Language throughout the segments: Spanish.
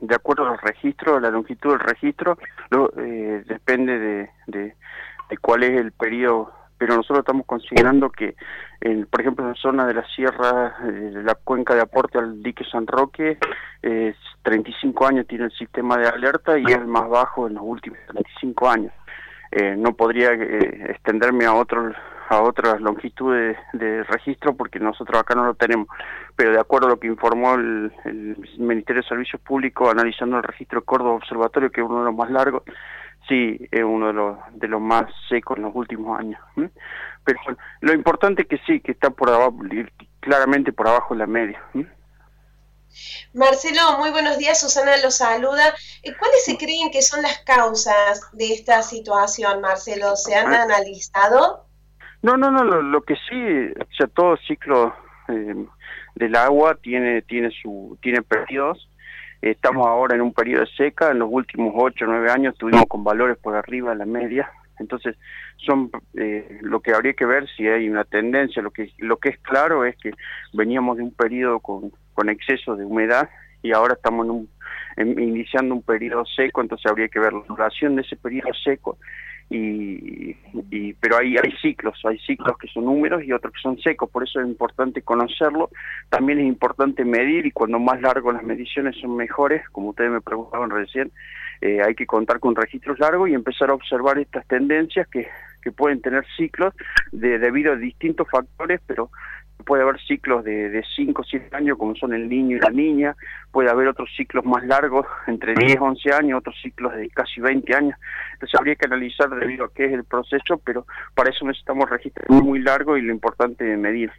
de acuerdo a los registros, la longitud del registro, eh, depende de, de, cuál es el periodo, pero nosotros estamos considerando que, por ejemplo, en la zona de la sierra, de la cuenca de aporte al dique San Roque, eh, 35 años tiene el sistema de alerta y es el más bajo en los últimos 35 años. Eh, no podría eh, extenderme a otros a otras longitudes de registro porque nosotros acá no lo tenemos. Pero de acuerdo a lo que informó el, Ministerio de Servicios Públicos analizando el registro de Córdoba Observatorio, que es uno de los más largos, sí, es uno de los, de los más secos en los últimos años. Pero lo importante es que sí, que está por abajo, claramente por abajo de la media. Marcelo, muy buenos días. Susana lo saluda. Eh, ¿Cuáles se creen que son las causas de esta situación, Marcelo? ¿Se han ah. analizado? No, no, no, lo, que sí, o sea, todo ciclo eh, del agua tiene, tiene, su, tiene periodos. Estamos ahora en un periodo de seca, en los últimos 8 o 9 años estuvimos con valores por arriba de la media, entonces son eh, lo que habría que ver si hay una tendencia, lo que, lo que es claro es que veníamos de un periodo con, con exceso de humedad y ahora estamos en un, iniciando un periodo seco, entonces habría que ver la duración de ese periodo seco y, y, pero hay, hay ciclos, hay ciclos que son números y otros que son secos, por eso es importante conocerlo, también es importante medir y cuando más largo las mediciones son mejores, como ustedes me preguntaban recién, eh, hay que contar con registros largos y empezar a observar estas tendencias que, que pueden tener ciclos de, debido a distintos factores, pero puede haber ciclos de 5 o 7 años como son el niño y la niña, puede haber otros ciclos más largos, entre 10 11 años, otros ciclos de casi 20 años. Entonces habría que analizar debido a qué es el proceso, pero para eso necesitamos registros muy largos y lo importante es medir.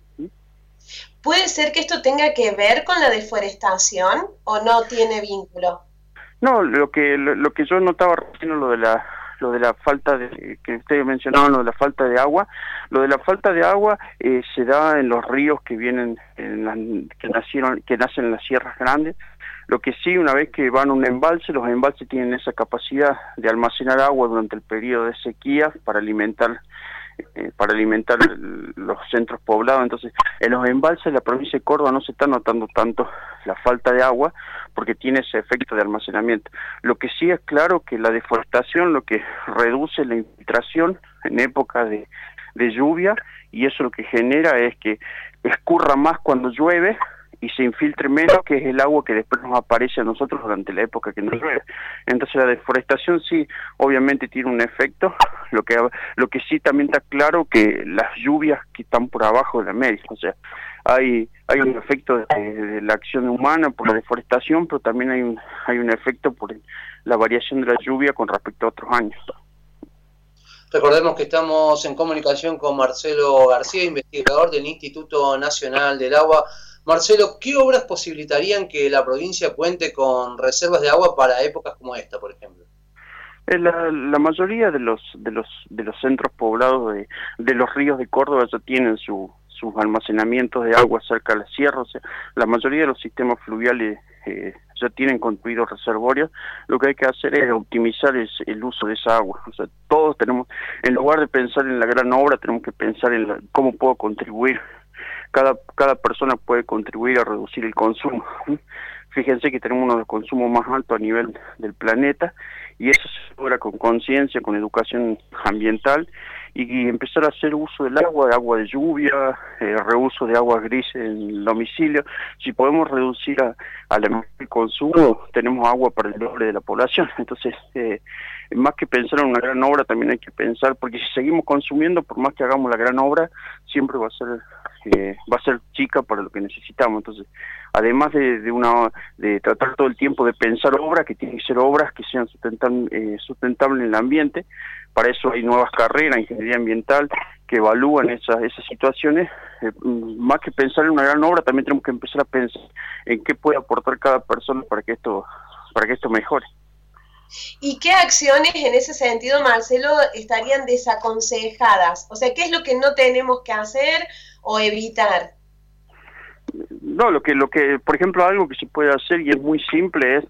¿Puede ser que esto tenga que ver con la deforestación o no tiene vínculo? No, lo que lo, que yo notaba recién lo de la lo de la falta de, que ustedes mencionaban, lo de la falta de agua. Lo de la falta de agua eh, se da en los ríos que vienen, en que nacieron, que nacen en las sierras grandes. Lo que sí, una vez que van a un embalse, los embalses tienen esa capacidad de almacenar agua durante el periodo de sequía para alimentar eh, para alimentar los centros poblados. Entonces, en los embalses de la provincia de Córdoba no se está notando tanto la falta de agua porque tiene ese efecto de almacenamiento. Lo que sí es claro que la deforestación lo que reduce la infiltración en época de, de lluvia y eso lo que genera es que escurra más cuando llueve y se infiltre menos, que es el agua que después nos aparece a nosotros durante la época que nos llueve. Entonces la deforestación sí, obviamente tiene un efecto, lo que, lo que sí también está claro que las lluvias que están por abajo de la media, o sea, hay, hay un efecto de, la acción humana por la deforestación, pero también hay un, hay un efecto por la variación de la lluvia con respecto a otros años. Recordemos que estamos en comunicación con Marcelo García, investigador del Instituto Nacional del Agua. Marcelo, ¿qué obras posibilitarían que la provincia cuente con reservas de agua para épocas como esta, por ejemplo? Eh, la, mayoría de los de los de los centros poblados de, de los ríos de Córdoba ya tienen su, sus almacenamientos de agua cerca de la sierra, o sea, la mayoría de los sistemas fluviales eh, ya tienen construidos reservorios, lo que hay que hacer es optimizar el uso de esa agua, o sea, todos tenemos, en lugar de pensar en la gran obra, tenemos que pensar en cómo puedo contribuir cada, cada persona puede contribuir a reducir el consumo. Fíjense que tenemos uno de los consumos más altos a nivel del planeta y eso se logra con conciencia, con educación ambiental y, empezar a hacer uso del agua, de agua de lluvia, eh, reuso de agua gris en el domicilio. Si podemos reducir a, el consumo, tenemos agua para el doble de la población. Entonces, eh, más que pensar en una gran obra, también hay que pensar, porque si seguimos consumiendo, por más que hagamos la gran obra, siempre va a ser eh, va a ser chica para lo que necesitamos. Entonces, además de, una de tratar todo el tiempo de pensar obras, que tienen que ser obras que sean eh, sustentables en el ambiente, para eso hay nuevas carreras, ingeniería ambiental, que evalúan esas, esas situaciones. Eh, más que pensar en una gran obra, también tenemos que empezar a pensar en qué puede aportar cada persona para que esto, para que esto mejore. ¿Y qué acciones en ese sentido, Marcelo, estarían desaconsejadas? O sea, ¿qué es lo que no tenemos que hacer o evitar? No, lo que, lo que, por ejemplo, algo que se puede hacer y es muy simple es,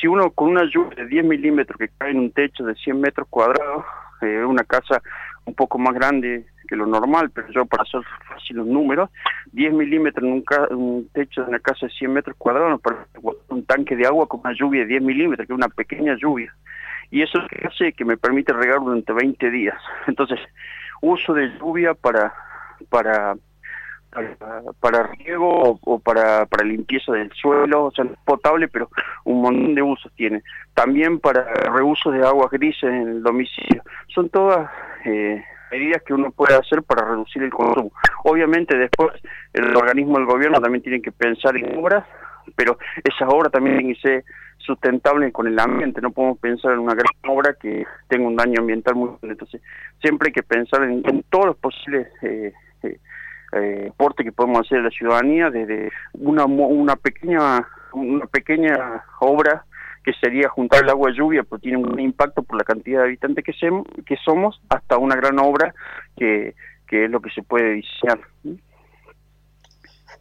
si uno con una lluvia de 10 milímetros que cae en un techo de 100 metros cuadrados, eh, una casa un poco más grande, que lo normal, pero yo para hacer fácil los números, 10 milímetros en un, techo de una casa de 100 metros cuadrados para un tanque de agua con una lluvia de 10 milímetros, que es una pequeña lluvia. Y eso es que hace que me permite regar durante 20 días. Entonces, uso de lluvia para para para, riego o, para, para limpieza del suelo, o sea, potable, pero un montón de usos tiene. También para reuso de aguas grises en el domicilio. Son todas eh, medidas que uno puede hacer para reducir el consumo. Obviamente después el organismo del gobierno también tiene que pensar en obras, pero esas obras también tienen que ser sustentables con el ambiente, no podemos pensar en una gran obra que tenga un daño ambiental muy grande. Entonces, siempre hay que pensar en, todos los posibles eh, eh, eh, que podemos hacer a la ciudadanía desde una, una pequeña una pequeña obra que sería juntar el agua de lluvia, pero tiene un impacto por la cantidad de habitantes que, somos, hasta una gran obra que, que es lo que se puede diseñar.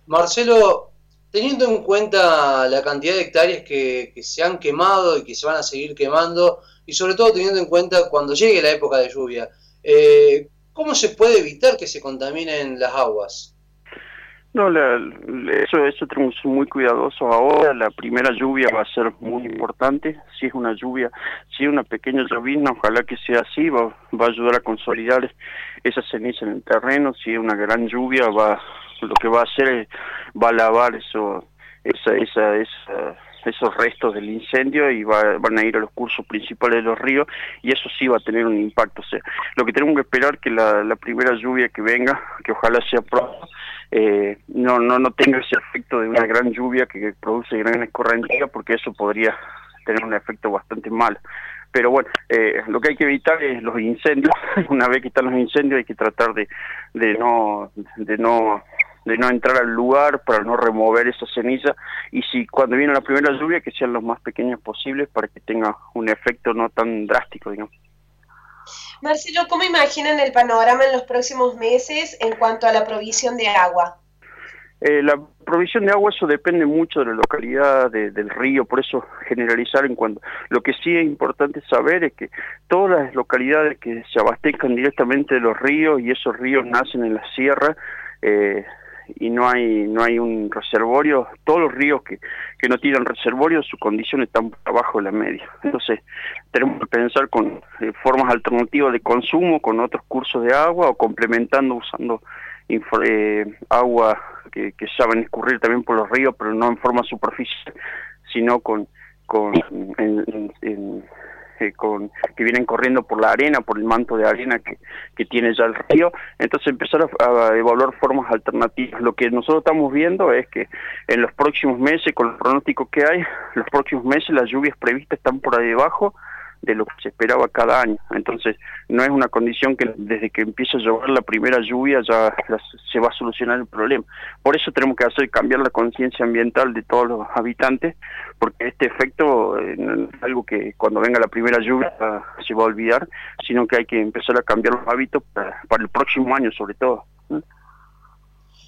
Marcelo, teniendo en cuenta la cantidad de hectáreas que, que, se han quemado y que se van a seguir quemando, y sobre todo teniendo en cuenta cuando llegue la época de lluvia, eh, ¿Cómo se puede evitar que se contaminen las aguas? No, eso, eso tenemos muy cuidadosos ahora. La primera lluvia va a ser muy importante. Si es una lluvia, si es una pequeña llovizna, ojalá que sea así, va, va a ayudar a consolidar esa ceniza en el terreno. Si es una gran lluvia, va lo que va a hacer es, va a lavar eso, esa, esa, esa esos restos del incendio y van a ir a los cursos principales de los ríos y eso sí va a tener un impacto. O sea, lo que tenemos que esperar que la, primera lluvia que venga, que ojalá sea pronto, eh, no, no, no tenga ese efecto de una gran lluvia que produce gran escorrentía porque eso podría tener un efecto bastante mal. Pero bueno, eh, lo que hay que evitar es los incendios. Una vez que están los incendios hay que tratar de, de no de no de no entrar al lugar para no remover esa ceniza y si cuando viene la primera lluvia que sean los más pequeños posibles para que tenga un efecto no tan drástico, digamos. Marcelo, ¿cómo imaginan el panorama en los próximos meses en cuanto a la provisión de agua? Eh, la provisión de agua eso depende mucho de la localidad del río, por eso generalizar en cuanto. Lo que sí es importante saber es que todas las localidades que se abastezcan directamente de los ríos y esos ríos nacen en la sierra, eh, y no hay no hay un reservorio, todos los ríos que, que no tienen reservorio, su condición están por abajo de la media. Entonces, tenemos que pensar con eh, formas alternativas de consumo, con otros cursos de agua o complementando usando eh, agua que, que saben escurrir también por los ríos, pero no en forma superficial, sino con, con en, con, que vienen corriendo por la arena, por el manto de arena que, que tiene ya el río, entonces empezar a, evaluar formas alternativas. Lo que nosotros estamos viendo es que en los próximos meses, con los pronósticos que hay, los próximos meses las lluvias previstas están por ahí debajo, de lo que se esperaba cada año. Entonces, no es una condición que desde que empieza a llover la primera lluvia ya se va a solucionar el problema. Por eso tenemos que hacer cambiar la conciencia ambiental de todos los habitantes, porque este efecto eh, no es algo que cuando venga la primera lluvia se va a olvidar, sino que hay que empezar a cambiar los hábitos para el próximo año sobre todo.